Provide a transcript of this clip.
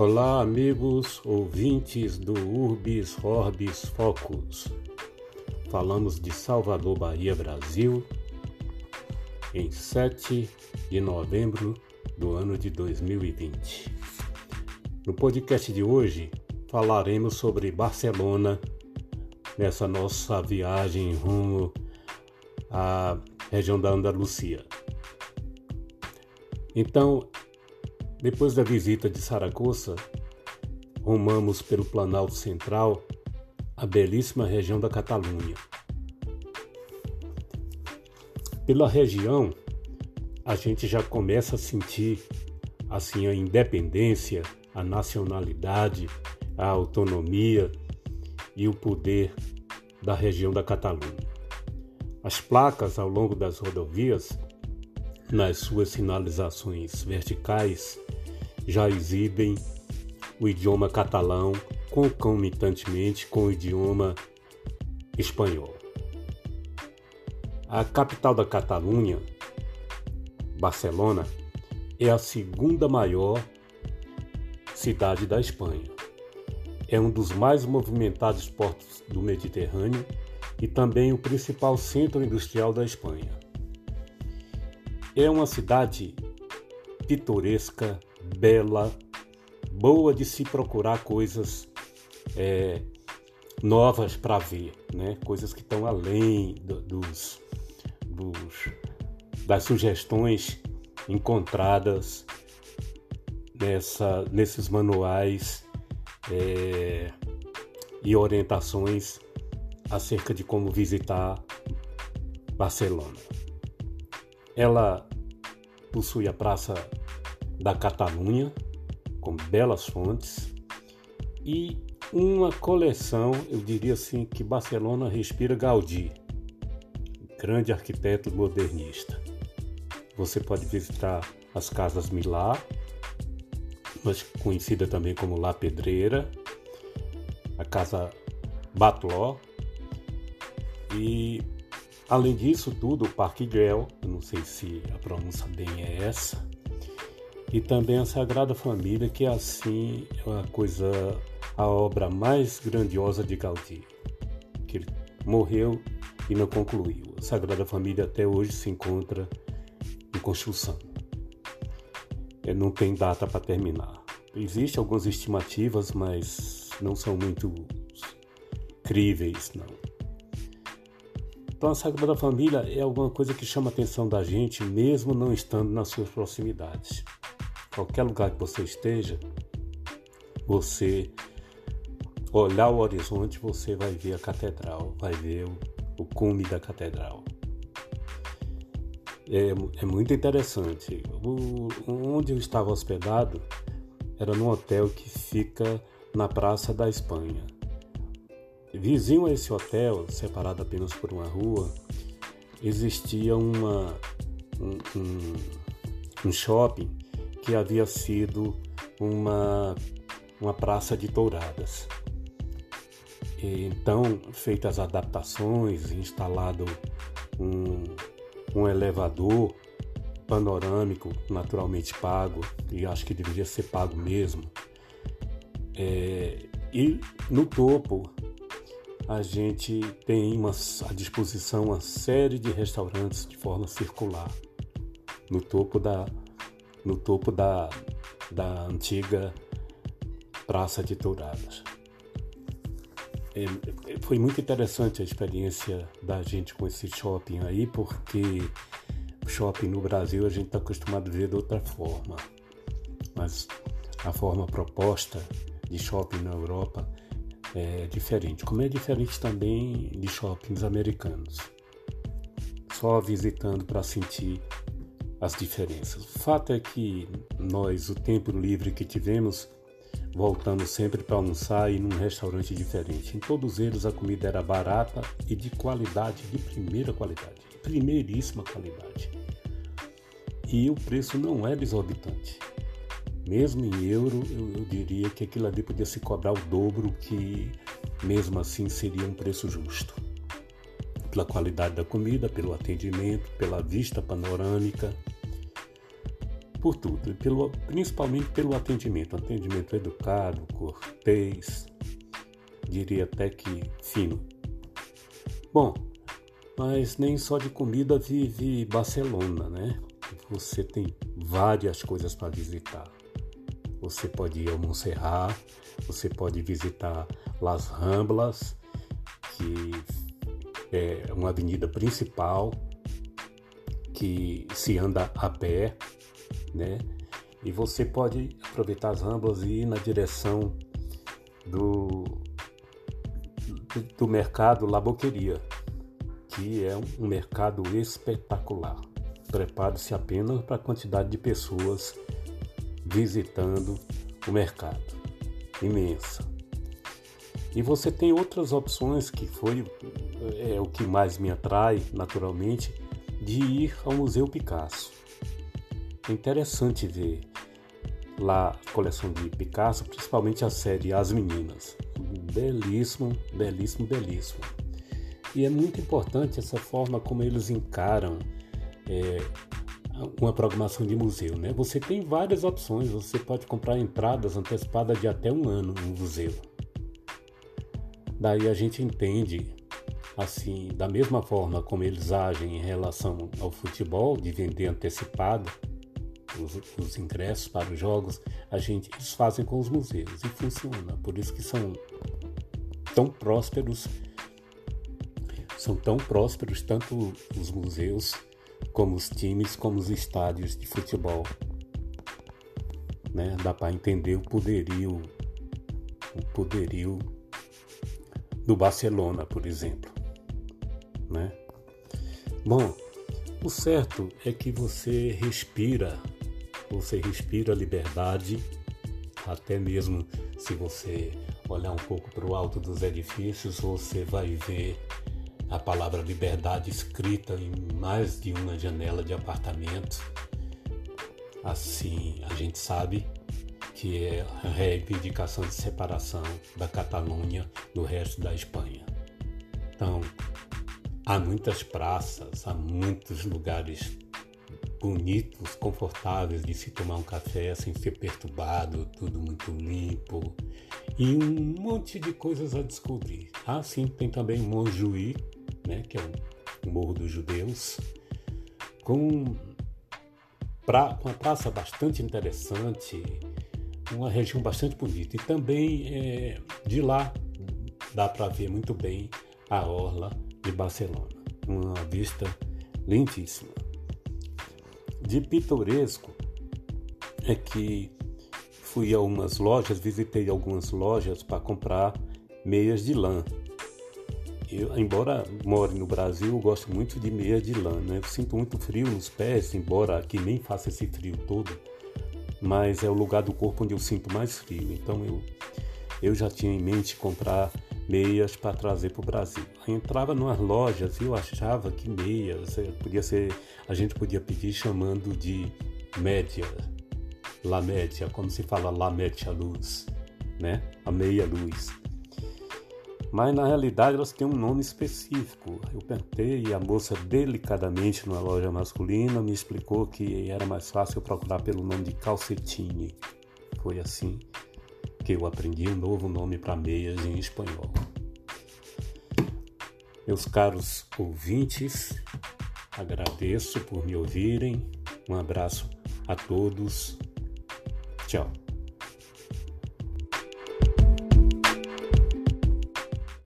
Olá, amigos ouvintes do Urbis Orbis Focus. Falamos de Salvador, Bahia, Brasil, em 7 de novembro do ano de 2020. No podcast de hoje falaremos sobre Barcelona nessa nossa viagem rumo à região da Andalucia. Então, depois da visita de Saragoça, rumamos pelo Planalto Central, a belíssima região da Catalunha. Pela região, a gente já começa a sentir assim a independência, a nacionalidade, a autonomia e o poder da região da Catalunha. As placas ao longo das rodovias nas suas sinalizações verticais, já exibem o idioma catalão concomitantemente com o idioma espanhol. A capital da Catalunha, Barcelona, é a segunda maior cidade da Espanha. É um dos mais movimentados portos do Mediterrâneo e também o principal centro industrial da Espanha. É uma cidade pitoresca, bela, boa de se procurar coisas é, novas para ver, né? coisas que estão além do, dos, dos, das sugestões encontradas nessa, nesses manuais é, e orientações acerca de como visitar Barcelona. Ela possui a Praça da Catalunha, com belas fontes, e uma coleção, eu diria assim, que Barcelona respira Gaudí, grande arquiteto modernista. Você pode visitar as Casas Milá, mas conhecida também como La Pedreira, a Casa Batló e Além disso tudo, o Parque eu não sei se a pronúncia bem é essa, e também a Sagrada Família, que é assim a coisa, a obra mais grandiosa de Gaudí, que ele morreu e não concluiu. A Sagrada Família até hoje se encontra em construção. É, não tem data para terminar. Existem algumas estimativas, mas não são muito críveis, não. Então a Sagrada Família é alguma coisa que chama a atenção da gente, mesmo não estando nas suas proximidades. Qualquer lugar que você esteja, você olhar o horizonte, você vai ver a catedral, vai ver o, cume da catedral. É, é muito interessante. O, onde eu estava hospedado era num hotel que fica na Praça da Espanha. Vizinho a esse hotel, separado apenas por uma rua, existia uma, um, um, um shopping que havia sido uma, uma praça de touradas. E, então, feitas adaptações, instalado um, um elevador panorâmico, naturalmente pago, e acho que deveria ser pago mesmo. É, e no topo a gente tem uma, à disposição uma série de restaurantes de forma circular no topo da, no topo da, da antiga Praça de Touradas. É, foi muito interessante a experiência da gente com esse shopping aí, porque shopping no Brasil a gente está acostumado a ver de outra forma, mas a forma proposta de shopping na Europa é diferente, como é diferente também de shoppings americanos. Só visitando para sentir as diferenças. O fato é que nós, o tempo livre que tivemos, voltamos sempre para almoçar e num restaurante diferente. Em todos eles a comida era barata e de qualidade, de primeira qualidade, primeiríssima qualidade. E o preço não era exorbitante. Mesmo em euro, eu, eu diria que aquilo ali podia se cobrar o dobro, que mesmo assim seria um preço justo. Pela qualidade da comida, pelo atendimento, pela vista panorâmica. Por tudo, pelo, principalmente pelo atendimento, atendimento educado, cortês, diria até que fino. Bom, mas nem só de comida vive Barcelona, né? Você tem várias coisas para visitar. Você pode ir ao Montserrat, você pode visitar Las Ramblas, que é uma avenida principal que se anda a pé, né? E você pode aproveitar as ramblas e ir na direção do, do, do mercado Laboqueria, que é um mercado espetacular. Prepare-se apenas para a quantidade de pessoas visitando o mercado. Imensa. E você tem outras opções que foi é, o que mais me atrai, naturalmente, de ir ao Museu Picasso. É interessante ver lá a coleção de Picasso, principalmente a série As Meninas. Belíssimo, belíssimo, belíssimo. E é muito importante essa forma como eles encaram é, uma programação de museu. Né? Você tem várias opções, você pode comprar entradas antecipadas de até um ano no museu. Daí a gente entende, assim, da mesma forma como eles agem em relação ao futebol, de vender antecipado os, os ingressos para os jogos, a gente eles fazem com os museus e funciona. Por isso que são tão prósperos, são tão prósperos tanto os museus como os times, como os estádios de futebol. Né? Dá para entender o poderio, o poderio do Barcelona, por exemplo. Né? Bom, o certo é que você respira, você respira liberdade, até mesmo se você olhar um pouco para o alto dos edifícios, você vai ver a palavra liberdade escrita em mais de uma janela de apartamento. Assim, a gente sabe que é a reivindicação de separação da Catalunha do resto da Espanha. Então, há muitas praças, há muitos lugares bonitos, confortáveis de se tomar um café sem ser perturbado, tudo muito limpo e um monte de coisas a descobrir. Ah, sim, tem também Montjuí, né, que é o Morro dos Judeus, com, pra, com uma praça bastante interessante, uma região bastante bonita. E também é, de lá dá para ver muito bem a orla de Barcelona, uma vista lindíssima. De pitoresco é que fui a algumas lojas, visitei algumas lojas para comprar meias de lã. Eu, embora more no Brasil, eu gosto muito de meia de lã. Né? Eu sinto muito frio nos pés, embora aqui nem faça esse frio todo mas é o lugar do corpo onde eu sinto mais frio. Então eu, eu já tinha em mente comprar meias para trazer para o Brasil. Eu entrava nas lojas e eu achava que meias podia ser, a gente podia pedir chamando de média, la média, como se fala la média luz, né? A meia luz mas na realidade elas têm um nome específico. Eu perguntei e a moça, delicadamente, numa loja masculina, me explicou que era mais fácil procurar pelo nome de calcetine. Foi assim que eu aprendi um novo nome para meias em espanhol. Meus caros ouvintes, agradeço por me ouvirem. Um abraço a todos. Tchau.